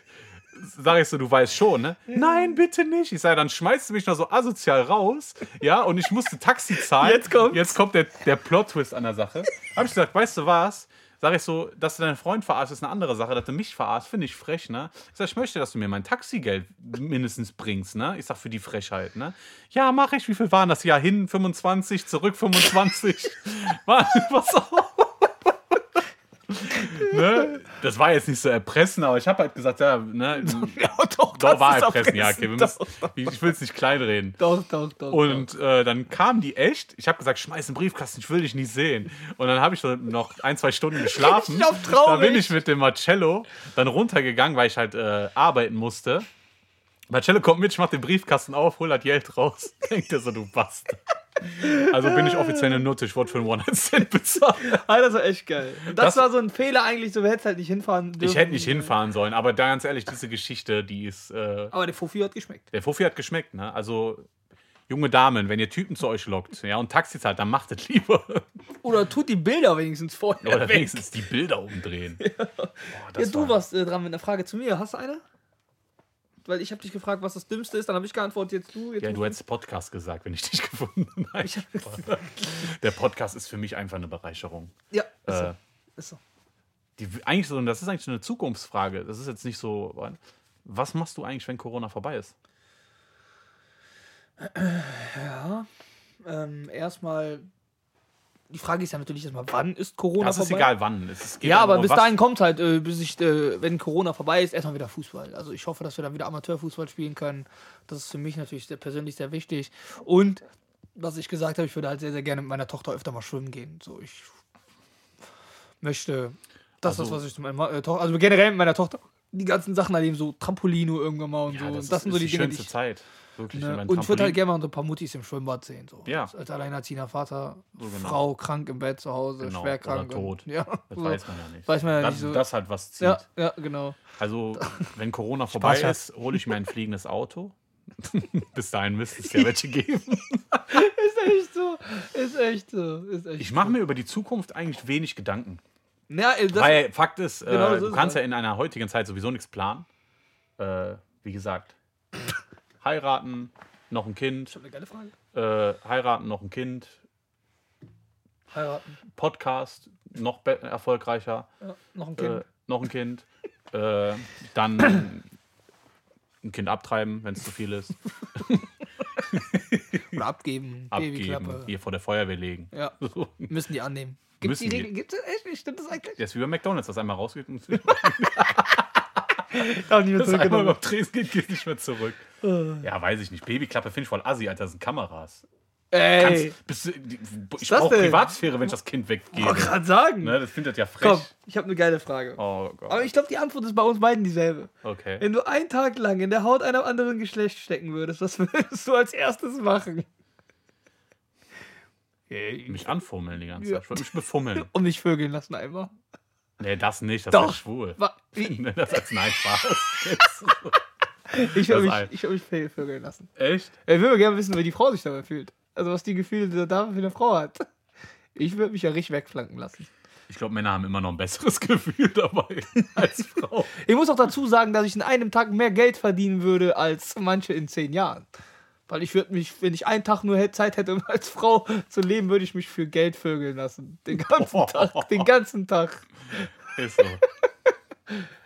sag ich so, du weißt schon, ne? Nein, bitte nicht. Ich sage, dann schmeißt du mich noch so asozial raus, ja, und ich musste Taxi zahlen. Jetzt kommt's. Jetzt kommt der, der Plot-Twist an der Sache. Hab ich gesagt, weißt du was? Sag ich so, dass du deinen Freund verarschst, ist eine andere Sache. Dass du mich verarschst, finde ich frech, ne? Ich sag, ich möchte, dass du mir mein Taxigeld mindestens bringst, ne? Ich sag, für die Frechheit, ne? Ja, mach ich. Wie viel waren das? Ja, hin 25, zurück 25. Warte, pass auf. Ne? Das war jetzt nicht so erpressen, aber ich habe halt gesagt, ja, ne? Ja, doch, Doch, war erpressen, ja, okay. Doch, müssen, ich will es nicht kleinreden. doch, doch, doch. Und äh, dann kam die echt. Ich habe gesagt, schmeiß den Briefkasten, ich will dich nicht sehen. Und dann habe ich so noch ein, zwei Stunden geschlafen. Ich traurig. Da bin ich mit dem Marcello dann runtergegangen, weil ich halt äh, arbeiten musste. Marcello kommt mit, ich mach den Briefkasten auf, hol das Geld raus. Denkt er so, du Bastard. Also bin ich offiziell eine Nutte, ich wurde für einen One-Night-Stand bezahlt. Ah, das war echt geil. Das, Das- war so ein Fehler eigentlich, so wir hätten halt nicht hinfahren dürfen. Ich hätte nicht hinfahren sollen, aber da ganz ehrlich, diese Geschichte, die ist. Äh, Aber der Fofi hat geschmeckt. der Fuffi hat geschmeckt, ne? Also, junge Damen, wenn ihr Typen zu euch lockt, ja, und Taxi zahlt, dann macht es lieber. Oder tut die Bilder wenigstens vorher Oder weg. wenigstens die Bilder umdrehen. Boah, Ja, du war- warst äh, dran mit einer Frage zu mir. Hast du eine? Weil ich habe dich gefragt, was das Dümmste ist, dann habe ich geantwortet, jetzt du. Jetzt Ja, du hättest Podcast gesagt, wenn ich dich gefunden hätte. Der Podcast ist für mich einfach eine Bereicherung. Ja, ist Äh, so. Ist so. die, eigentlich so, das ist eigentlich so eine Zukunftsfrage. Das ist jetzt nicht so. Was machst du eigentlich, wenn Corona vorbei ist? Ja. Ähm, erstmal. Die Frage ist ja natürlich erstmal, wann ist Corona Das ist vorbei? egal wann. Es ist- geht Ja, aber bis dahin kommt halt, äh, bis ich, äh, wenn Corona vorbei ist, erstmal wieder Fußball. Also ich hoffe, dass wir dann wieder Amateurfußball spielen können. Das ist für mich natürlich sehr, persönlich sehr wichtig. Und was ich gesagt habe, ich würde halt sehr, sehr gerne mit meiner Tochter öfter mal schwimmen gehen. So, ich möchte. Das ist Also- das, was ich zu meiner äh, Tochter. Also generell mit meiner Tochter die ganzen Sachen erleben, so Trampolino irgendwann mal und Ja, so. das, das ist, sind so ist die, die Dinge, die schönste ich. Zeit. Wirklich. Ne? Und ich würde halt gerne mal so ein paar Muttis im Schwimmbad sehen. So. Ja. Als alleinerziehender Vater, So genau. Frau krank im Bett zu Hause, Genau, schwer oder krank. tot. Und, ja, Das so. weiß man ja nicht. Weiß man ja das, nicht so. Das halt was zieht. ja, ja, genau. Also, wenn Corona vorbei Schatz. ist, hole ich mir ein fliegendes Auto. Bis dahin müsste es ja welche geben. Ist echt so. Ist echt so. Ist echt Ich mache mir über die Zukunft eigentlich wenig Gedanken. so. Ja, äh, Weil Fakt ist, äh, Genau so du kannst ja in einer heutigen Zeit sowieso nichts planen. Äh, wie gesagt, heiraten, noch ein Kind, eine geile Frage. äh, heiraten, noch ein Kind, Heiraten. Podcast, noch erfolgreicher, Ja, noch ein Kind. äh, noch ein Kind, äh, dann ein Kind abtreiben, wenn es zu viel ist, Oder abgeben. abgeben, Babyklappe. hier vor der Feuerwehr legen. Ja, So. müssen die annehmen. Die Müssen die. Regel? Gibt's das echt nicht? Stimmt das eigentlich? Das ist wie bei McDonalds, das einmal rausgeht Darf nicht mehr das einmal über Tresen geht, geht nicht mehr zurück. Ja, weiß ich nicht. Babyklappe finde ich voll assi, Alter, das sind Kameras. Ey, Kannst, bist du, ich brauche? Privatsphäre, wenn ich das Kind ich weggebe. wollte gerade sagen. Ne, das findet ja frech. Komm, ich habe eine geile Frage. Oh Gott. Aber ich glaube, die Antwort ist bei uns beiden dieselbe. okay. Wenn du einen Tag lang in der Haut einer anderen Geschlecht stecken würdest, was würdest du als erstes machen? Mich anfummeln die ganze Ja. Zeit. Ich würde mich befummeln. Und mich vögeln lassen einmal. Nee, das nicht, das Doch. ist schwul. Wa- wie? Das ist nein, Spaß. Ich würde mich, ich mich vö- vögeln lassen. Echt? Ich würde gerne wissen, wie die Frau sich dabei fühlt. Also was die Gefühle der Dame für eine Frau hat. Ich würde mich ja richtig wegflanken lassen. Ich glaube, Männer haben immer noch ein besseres Gefühl dabei als Frau. Ich muss auch dazu sagen, dass ich in einem Tag mehr Geld verdienen würde als manche in zehn Jahren. Weil ich würde mich, wenn ich einen Tag nur Zeit hätte, um als Frau zu leben, würde ich mich für Geld vögeln lassen. Den ganzen Tag. Den ganzen Tag. Ist so.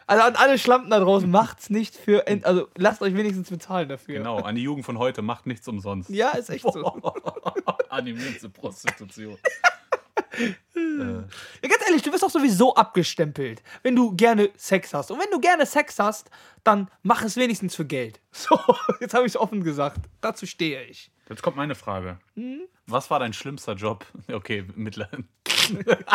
Also an alle Schlampen da draußen, macht's nicht für. Also lasst euch wenigstens bezahlen dafür. Genau, an die Jugend von heute macht nichts umsonst. Ja, ist echt so. Animierte Prostitution. Ja, ganz ehrlich, du wirst doch sowieso abgestempelt, wenn du gerne Sex hast. Und wenn du gerne Sex hast, dann mach es wenigstens für Geld. So, jetzt habe ich es offen gesagt. Dazu stehe ich. Jetzt kommt meine Frage. Hm? Was war dein schlimmster Job? Okay, mittlerweile.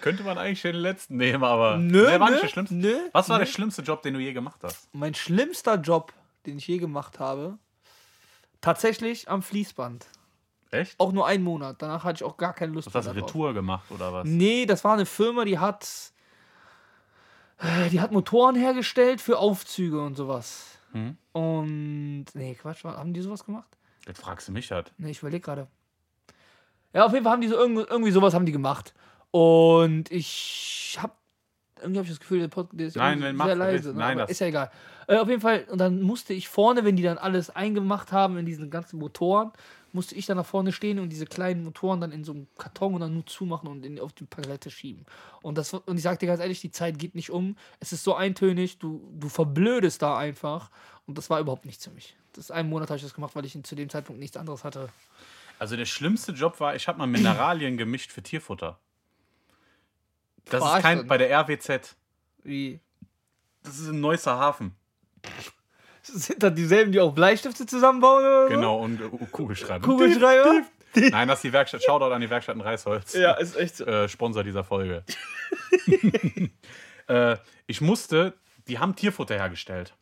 Könnte man eigentlich den letzten nehmen, aber. Nö, Nee, war nö, nicht der schlimmste. nö, Was war nö. der schlimmste Job, den du je gemacht hast? Mein schlimmster Job, den ich je gemacht habe, tatsächlich am Fließband. Echt? Auch nur einen Monat. Danach hatte ich auch gar keine Lust Was hast du, mehr. Retour gemacht oder was? Nee, das war eine Firma, die hat. äh, Die hat Motoren hergestellt für Aufzüge und sowas. Hm? Und. Nee, Quatsch, haben die sowas gemacht? Jetzt fragst du mich halt. Ne, ich überlege gerade. Ja, auf jeden Fall haben die so irgendwie, irgendwie sowas haben die gemacht. Und ich hab irgendwie habe ich das Gefühl, der Podcast ist Nein, mach- sehr leise. Ne? nein, das- ist ja egal. Äh, auf jeden Fall, und dann musste ich vorne, wenn die dann alles eingemacht haben in diesen ganzen Motoren, musste ich dann nach vorne stehen und diese kleinen Motoren dann in so einem Karton und dann nur zumachen und in, auf die Palette schieben. Und, das, und ich sag dir ganz ehrlich, die Zeit geht nicht um. Es ist so eintönig, du, du verblödest da einfach. Und das war überhaupt nichts für mich. Das einen Monat habe ich das gemacht, weil ich zu dem Zeitpunkt nichts anderes hatte. Also der schlimmste Job war, ich habe mal Mineralien gemischt für Tierfutter. Das ist Verarsch kein bei der RWZ. Wie? Das ist in Neusser Hafen. Sind das dieselben, die auch Bleistifte zusammenbauen? Oder so? Genau, und äh, Kugelschreiber. Kugelschreiber? Nein, das ist die Werkstatt. Shoutout an die Werkstatt in Reisholz. ist echt so. Äh, Sponsor dieser Folge. äh, ich musste, die haben Tierfutter hergestellt.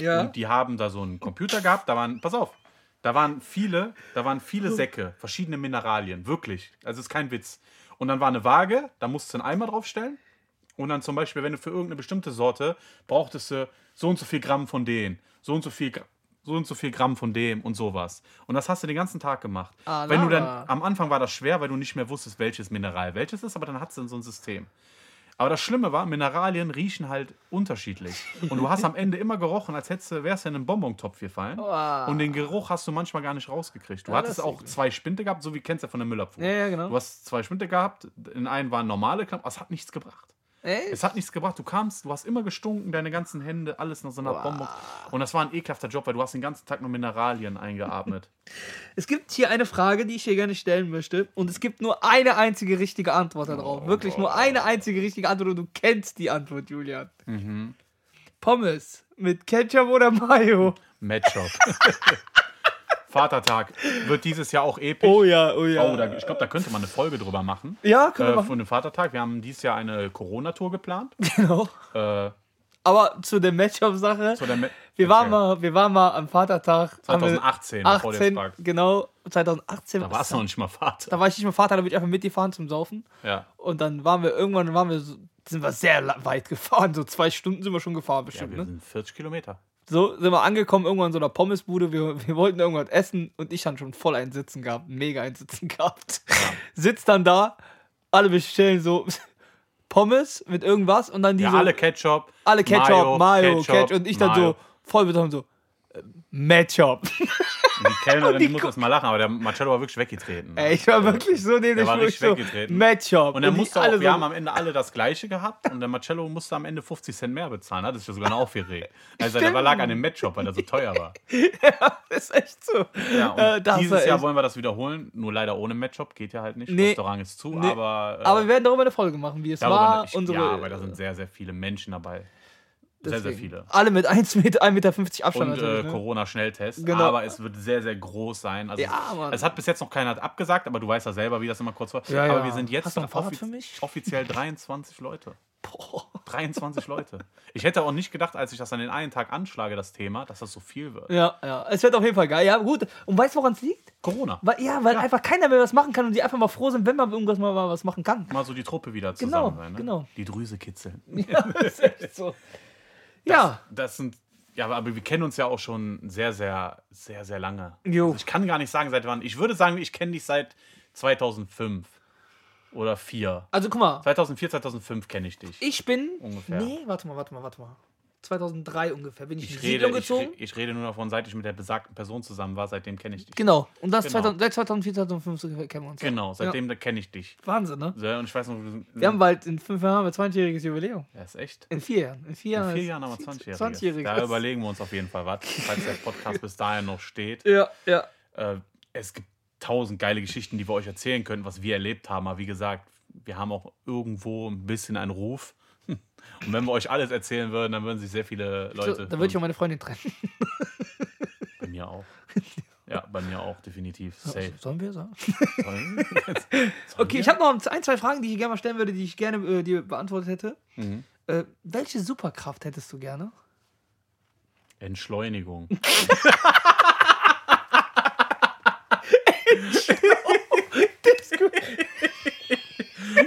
Ja. Und die haben da so einen Computer gehabt, da waren, pass auf, da waren viele, da waren viele Säcke, verschiedene Mineralien, wirklich. Also ist kein Witz. Und dann war eine Waage, da musst du einen Eimer draufstellen. Und dann zum Beispiel, wenn du für irgendeine bestimmte Sorte brauchtest du so und so viel Gramm von denen, so und so viel, so und so viel Gramm von dem und sowas. Und das hast du den ganzen Tag gemacht. Ah, wenn du dann, am Anfang war das schwer, weil du nicht mehr wusstest, welches Mineral welches ist, aber dann hattest du so ein System. Aber das Schlimme war, Mineralien riechen halt unterschiedlich. Und du hast am Ende immer gerochen, als hättest wärst du in einen Bonbontopf gefallen. Wow. Und den Geruch hast du manchmal gar nicht rausgekriegt. Du Ja, hattest auch zwei Spinte gehabt, so wie kennst du ja von der Müllabfuhr. Ja, ja, genau. Du hast zwei Spinte gehabt, in einen waren normale Klamotten, aber es hat nichts gebracht. Echt? Es hat nichts gebracht. Du kamst, du hast immer gestunken, deine ganzen Hände, alles nach so einer Bonbon. Und das war ein ekelhafter Job, weil du hast den ganzen Tag nur Mineralien eingeatmet. Es gibt hier eine Frage, die ich hier gerne stellen möchte. Und es gibt nur eine einzige richtige Antwort darauf. Wirklich nur eine einzige richtige Antwort. Und du kennst die Antwort, Julian. Mhm. Pommes mit Ketchup oder Mayo? Matchup. Vatertag wird dieses Jahr auch episch. ja, oh ja. Oh, da, ich glaube, da könnte man eine Folge drüber machen. ja, können wir Äh, machen. von dem Vatertag. Wir haben dieses Jahr eine Corona-Tour geplant. Genau. Äh, Aber zu der Matchup-Sache. zu der Me- Wir waren, Erzähl. mal, wir waren mal am Vatertag. haben wir 2018, bevor du jetzt 18, fragst. genau, 2018. Da warst du noch nicht mal Vater. Da war ich nicht mehr Vater, da bin ich einfach mitgefahren zum Saufen. Ja. Und dann waren wir irgendwann, waren wir so, sind wir sehr weit gefahren. So zwei Stunden sind wir schon gefahren ja, bestimmt. wir ne? sind 40 Kilometer. So sind wir angekommen, irgendwann in so einer Pommesbude. Wir, wir wollten irgendwas essen und ich dann schon voll ein Sitzen gehabt, mega ein Sitzen gehabt. Sitzt dann da, alle bestellen so Pommes mit irgendwas und dann die Ja, so, alle Ketchup. alle Ketchup, Mayo, Ketchup, und ich dann Mayo. so voll besoffen so Matchup. Kellnerin, die, muss erst mal lachen, aber der Marcello war wirklich weggetreten. Ey, ich war wirklich so neben Der war ich richtig so, weggetreten. Matchup. Und er musste auch, alle wir so, haben am Ende alle das gleiche gehabt und der Marcello musste am Ende 50 Cent mehr bezahlen. Hat sich ja sogar noch aufgeregt. Also der Stimmt. lag an dem Matchup, weil er so teuer war. das ist echt so. Ja, Äh, dieses Jahr wollen wir das wiederholen, nur leider ohne Matchup, geht ja halt nicht. Nee. Restaurant ist zu, Nee. aber. Äh, Aber wir werden darüber eine Folge machen, wie es war. nicht- unsere, ja, weil da sind sehr, sehr viele Menschen dabei. Sehr, sehr deswegen. viele. Alle mit 1 Meter, 1,50 Meter Abstand Und äh, ne? Corona-Schnelltest. Genau. Aber es wird sehr, sehr groß sein. Also Ja, es, Mann. es hat bis jetzt noch keiner abgesagt, aber du weißt ja selber, wie das immer kurz war. Ja, aber ja. wir sind jetzt offiz offiziell 23 Leute. Boah. 23 Leute. Ich hätte auch nicht gedacht, als ich das an den einen Tag anschlage, das Thema, dass das so viel wird. Ja, ja. Es wird auf jeden Fall geil. Ja, gut. Und weißt du, woran es liegt? Corona. Weil, ja, weil Ja. einfach keiner mehr was machen kann und die einfach mal froh sind, wenn man irgendwas mal was machen kann. Mal so die Truppe wieder Genau, zusammen sein. Ne? genau. Die Drüse kitzeln. Ja, das ist echt so. Ja, Das sind. Ja, aber wir kennen uns ja auch schon sehr, sehr, sehr, sehr lange. Jo. Also ich kann gar nicht sagen, seit wann. Ich würde sagen, ich kenne dich seit 2005 oder 4. also guck mal. 2004, 2005 kenne ich dich. Ich bin. Ungefähr. Nee, warte mal, warte mal, warte mal. 2003 ungefähr bin ich, Ich in die rede, Siedlung ich, gezogen. re- ich rede nur davon, seit ich mit der besagten Person zusammen war, seitdem kenne ich dich. Genau. Und das Genau. 2000, seit 2004, 2005 kennen wir uns. Genau, seitdem da kenne ich dich. Ja. Wahnsinn, ne? Ja, Und ich weiß noch, wir Wir haben bald in fünf Jahren ein 20-jähriges Jubiläum. ja, ist echt. In vier Jahren. In vier In Jahren. vier ist- Jahren haben wir 20-Jähriges. 20-Jähriges. Da überlegen wir uns auf jeden Fall was, falls der Podcast bis dahin noch steht. Ja, ja. Äh, es gibt tausend geile Geschichten, die wir euch erzählen können, was wir erlebt haben. Aber wie gesagt, wir haben auch irgendwo ein bisschen einen Ruf. Und wenn wir euch alles erzählen würden, dann würden sich sehr viele So, Leute. da würde ich auch meine Freundin trennen. bei mir auch. Ja, bei mir auch, definitiv. Safe. Sollen wir sagen? Sollen- Okay, ich habe noch ein, zwei Fragen, die ich gerne mal stellen würde, die ich gerne äh, dir beantwortet hätte. Mhm. Äh, welche Superkraft hättest du gerne? Entschleunigung.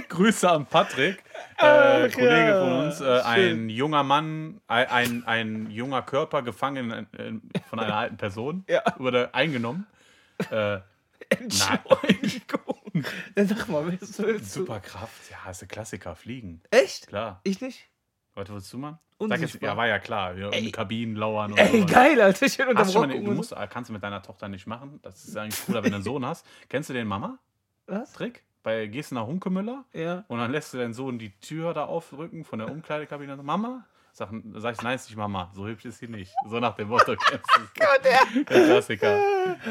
Grüße an Patrick, äh, Kollege ja, von uns, äh, ein junger Mann, ein, ein, ein junger Körper gefangen in, von einer alten Person, Ja. wurde eingenommen. Äh, Entschuldigung. Dann sag mal, du, willst du? Superkraft, ja, ist der Klassiker, fliegen, Echt? klar. Ich nicht? Was willst du machen? Sag jetzt, ja, war ja klar, wir in Kabinen lauern und Ey, sowas. geil, Alter. Schön schon Rock mal, du musst, kannst du mit deiner Tochter nicht machen. Das ist eigentlich cooler, wenn du einen Sohn hast. Kennst du den Mama-Trick? Was? Bei gehst du nach Hunkemüller Ja. und dann lässt du deinen Sohn die Tür da aufrücken von der Umkleidekabine. Mama? Sag, sag ich, nein, ist nicht Mama. So hübsch ist sie nicht. So nach dem Motto. kennst du. der Klassiker.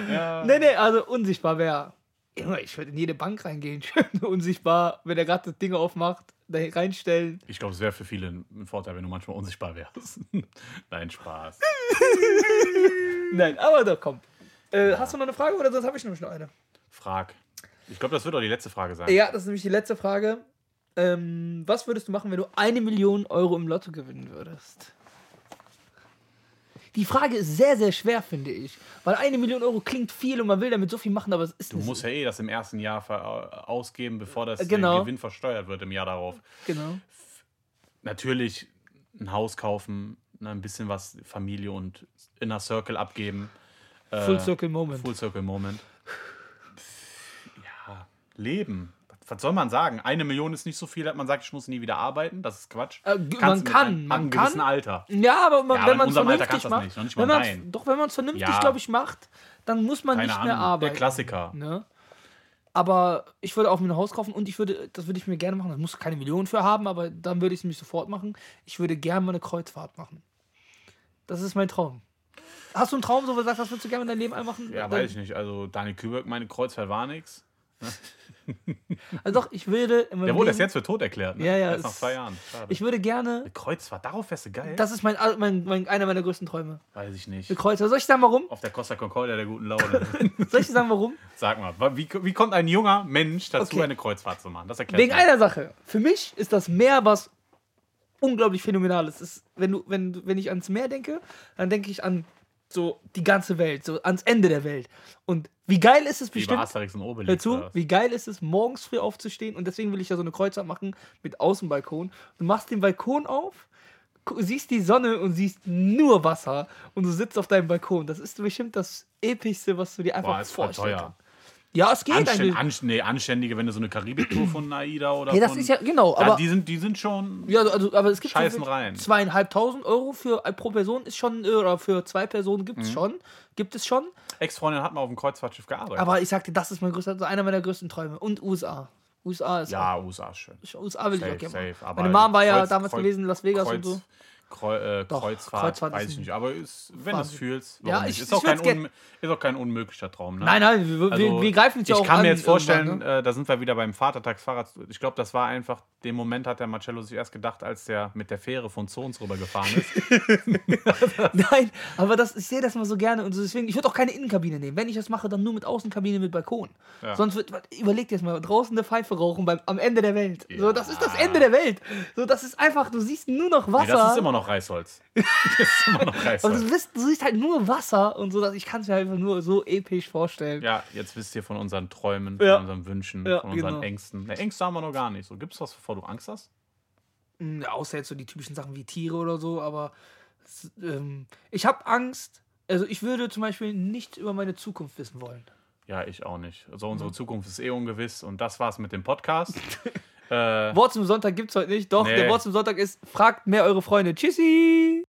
Ja. Nee, nee, also unsichtbar wäre. Ich würde in jede Bank reingehen. Schön unsichtbar, wenn er gerade das Ding aufmacht, da reinstellen. Ich glaube, es wäre für viele ein Vorteil, wenn du manchmal unsichtbar wärst. Nein, Spaß. Nein, aber doch, komm. Äh, Hast du noch eine Frage oder sonst habe ich nämlich noch eine? Frag. Ich glaube, das wird auch die letzte Frage sein. Ja, das ist nämlich die letzte Frage. Ähm, was würdest du machen, wenn du eine Million Euro im Lotto gewinnen würdest? Die Frage ist sehr, sehr schwer, finde ich. Weil eine Million Euro klingt viel und man will damit so viel machen, aber es ist Du nicht musst so. ja eh das im ersten Jahr ver- ausgeben, bevor das Genau. der Gewinn versteuert wird im Jahr darauf. Genau. Natürlich ein Haus kaufen, ne, ein bisschen was Familie und Inner Circle abgeben. Full Circle Moment. Full Circle Moment. Leben. Was soll man sagen? Eine Million ist nicht so viel, dass man sagt, ich muss nie wieder arbeiten. Das ist Quatsch. Äh, man kann, einem- man einem kann. gewissen Alter. Ja, aber man, Ja, aber wenn man es vernünftig macht, nicht, nicht wenn doch wenn man es vernünftig, Ja. glaube ich, macht, dann muss man Keine nicht mehr Ahnung, arbeiten. der Klassiker. Ne? Aber ich würde auch mir ein Haus kaufen und ich würde, das würde ich mir gerne machen. Da muss keine Millionen für haben, aber dann würde ich es nämlich sofort machen. Ich würde gerne mal eine Kreuzfahrt machen. Das ist mein Traum. Hast du einen Traum, so wo du sagst, was würdest du gerne in deinem Leben einmachen? Ja, weiß ich nicht. Also Daniel Küberg, meine Kreuzfahrt war nix. Also doch, ich würde Der wurde erst jetzt für tot erklärt. Ne? Ja, ja, Erst nach zwei Jahren. Schade. Ich würde gerne, Eine Kreuzfahrt, darauf wärst du geil? das ist mein, mein, mein, einer meiner größten Träume. weiß ich nicht. Eine Kreuzfahrt. Soll ich sagen, warum? Auf der Costa Concordia der guten Laune. Soll ich sagen, warum? Sag mal, wie, wie kommt ein junger Mensch dazu, Okay. eine Kreuzfahrt zu machen? Das erklärt Wegen einer Sache. Für mich ist das Meer was unglaublich Phänomenales. Es ist, wenn, du, wenn, wenn ich ans Meer denke, dann denke ich an so die ganze Welt, so ans Ende der Welt. Und wie geil ist es Wie bestimmt, Asterix und Obelix. hör zu, wie geil ist es, morgens früh aufzustehen und deswegen will ich ja so eine Kreuzfahrt machen mit Außenbalkon. Du machst den Balkon auf, siehst die Sonne und siehst nur Wasser und du sitzt auf deinem Balkon. Das ist bestimmt das Epischste, was du dir einfach Boah, ist voll vorstellen teuer. Ja, es geht Anständ, eigentlich. anst, nee, anständige, wenn du so eine Karibik-Tour von AIDA oder Ja, das von, ist ja, genau, ja, aber die sind, die sind schon. Ja, also, aber es gibt Scheißen so rein. zweieinhalbtausend Euro für äh, pro Person ist schon äh, oder für zwei Personen gibt Mhm. es schon, gibt es schon. Ex-Freundin hat mal auf dem Kreuzfahrtschiff gearbeitet. Aber ich sagte, das ist mein größter, also einer meiner größten Träume und USA. USA ist ja, USA ist schön. auch, USA will ich Safe, auch gerne. Meine Mom war ja Kreuz- damals Kreuz- gewesen in Las Vegas Kreuz, und so. Kreu, äh, Doch, Kreuzfahrt, Kreuzfahrt weiß ich nicht. Aber ist, wenn du es fühlst, Ja, ich-? Ist, ich auch kein ist auch kein unmöglicher Traum. Ne? Nein, nein, wir, wir, Also, wir greifen es ja ich auch kann an mir jetzt vorstellen, ne? äh, da sind wir wieder beim Vatertagsfahrrad. Ich glaube, das war einfach, den Moment hat der Marcello sich erst gedacht, als der mit der Fähre von Zons rübergefahren ist. Nein, aber das, ich sehe das mal so gerne und deswegen, ich würde auch keine Innenkabine nehmen. Wenn ich das mache, dann nur mit Außenkabine mit Balkon. Ja. Sonst wird, überleg dir das mal, draußen eine Pfeife rauchen beim, am Ende der Welt. So, Ja. das ist das Ende der Welt. So, das ist einfach, du siehst nur noch nee, Wasser. das ist immer noch Reisholz. Das ist immer noch Reisholz. du, siehst, du siehst halt nur Wasser und so, dass ich kann es mir einfach nur so episch vorstellen. Ja, jetzt wisst ihr von unseren Träumen, von Ja. unseren Wünschen, Ja, von unseren genau. Ängsten. Ne, Ängste haben wir noch gar nicht. So, gibt's was, bevor du Angst hast? Ja, außer jetzt so die typischen Sachen wie Tiere oder so, aber es, ähm, ich habe Angst. Also ich würde zum Beispiel nicht über meine Zukunft wissen wollen. Ja, ich auch nicht. Also unsere Zukunft ist eh ungewiss und das war's mit dem Podcast. äh, Wort zum Sonntag gibt's heute nicht. Doch, Nee. der Wort zum Sonntag ist, fragt mehr eure Freunde. Tschüssi!